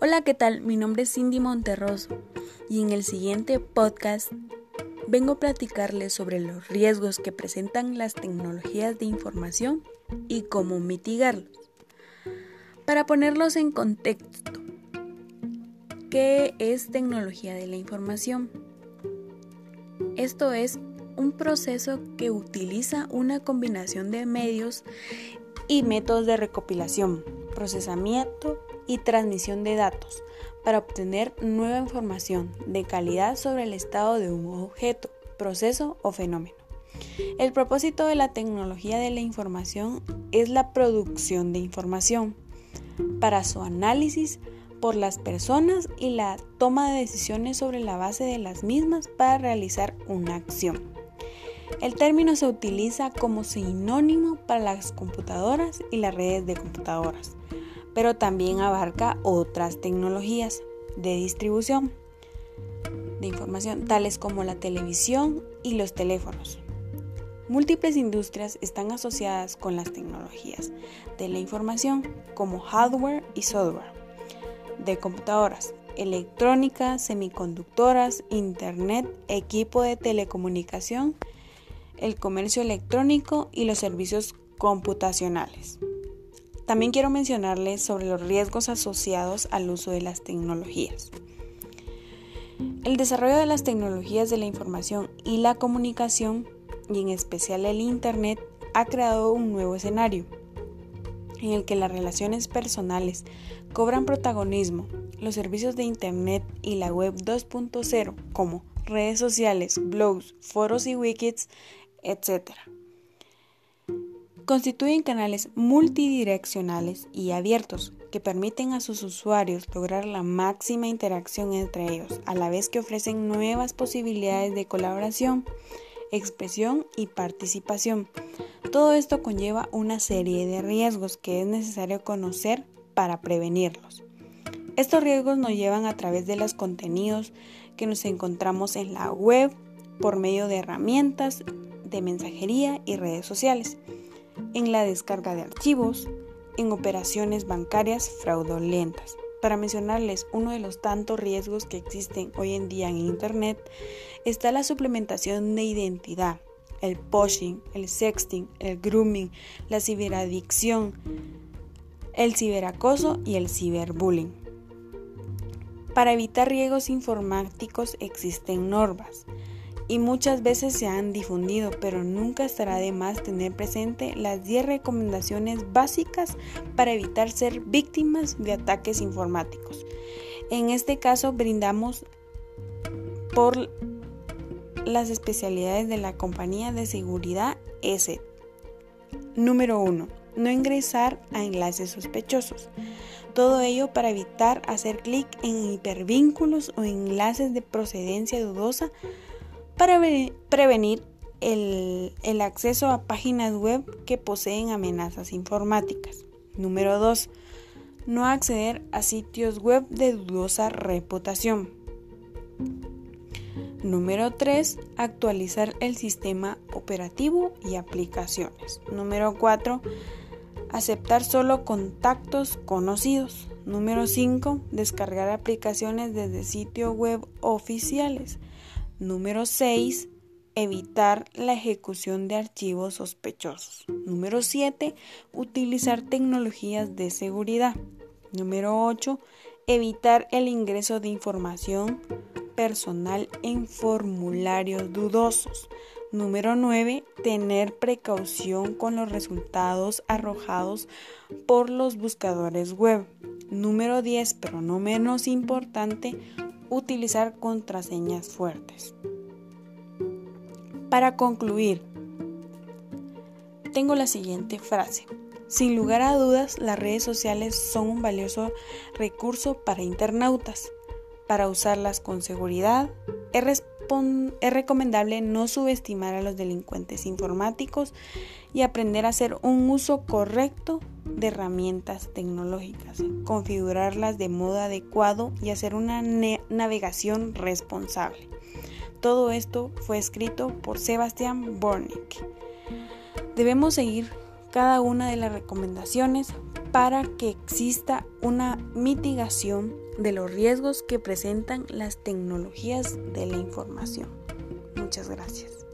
Hola, ¿qué tal? Mi nombre es Cindy Monterroso y en el siguiente podcast vengo a platicarles sobre los riesgos que presentan las tecnologías de información y cómo mitigarlos. Para ponerlos en contexto, ¿qué es tecnología de la información? Esto es un proceso que utiliza una combinación de medios y métodos de recopilación, procesamiento y transmisión de datos para obtener nueva información de calidad sobre el estado de un objeto, proceso o fenómeno. El propósito de la tecnología de la información es la producción de información para su análisis por las personas y la toma de decisiones sobre la base de las mismas para realizar una acción. El término se utiliza como sinónimo para las computadoras y las redes de computadoras, pero también abarca otras tecnologías de distribución de información, tales como la televisión y los teléfonos. Múltiples industrias están asociadas con las tecnologías de la información como hardware y software de computadoras, electrónica, semiconductoras, internet, equipo de telecomunicación, el comercio electrónico y los servicios computacionales. También quiero mencionarles sobre los riesgos asociados al uso de las tecnologías. El desarrollo de las tecnologías de la información y la comunicación, y en especial el Internet, ha creado un nuevo escenario en el que las relaciones personales cobran protagonismo. Los servicios de Internet y la web 2.0, como redes sociales, blogs, foros y wikis, etc. Constituyen canales multidireccionales y abiertos que permiten a sus usuarios lograr la máxima interacción entre ellos, a la vez que ofrecen nuevas posibilidades de colaboración, expresión y participación. Todo esto conlleva una serie de riesgos que es necesario conocer para prevenirlos. Estos riesgos nos llevan a través de los contenidos que nos encontramos en la web por medio de herramientas de mensajería y redes sociales, en la descarga de archivos, en operaciones bancarias fraudulentas. Para mencionarles uno de los tantos riesgos que existen hoy en día en Internet, está la suplementación de identidad, el pushing, el sexting, el grooming, la ciberadicción, el ciberacoso y el ciberbullying. Para evitar riesgos informáticos existen normas y muchas veces se han difundido, pero nunca estará de más tener presente las 10 recomendaciones básicas para evitar ser víctimas de ataques informáticos. En este caso brindamos por las especialidades de la compañía de seguridad S. Número 1. No ingresar a enlaces sospechosos. Todo ello para evitar hacer clic en hipervínculos o enlaces de procedencia dudosa para prevenir el, acceso a páginas web que poseen amenazas informáticas. Número 2. No acceder a sitios web de dudosa reputación. Número 3. Actualizar el sistema operativo y aplicaciones. Número 4. Aceptar solo contactos conocidos. Número 5. Descargar aplicaciones desde sitios web oficiales. Número 6. Evitar la ejecución de archivos sospechosos. Número 7. Utilizar tecnologías de seguridad. Número 8. Evitar el ingreso de información personal en formularios dudosos. Número 9. Tener precaución con los resultados arrojados por los buscadores web. Número 10, pero no menos importante, utilizar contraseñas fuertes. Para concluir, tengo la siguiente frase. Sin lugar a dudas, las redes sociales son un valioso recurso para internautas. Para usarlas con seguridad, es, es, recomendable no subestimar a los delincuentes informáticos y aprender a hacer un uso correcto de herramientas tecnológicas, configurarlas de modo adecuado y hacer una navegación responsable. Todo esto fue escrito por Sebastián Bornik. Debemos seguir cada una de las recomendaciones para que exista una mitigación de los riesgos que presentan las tecnologías de la información. Muchas gracias.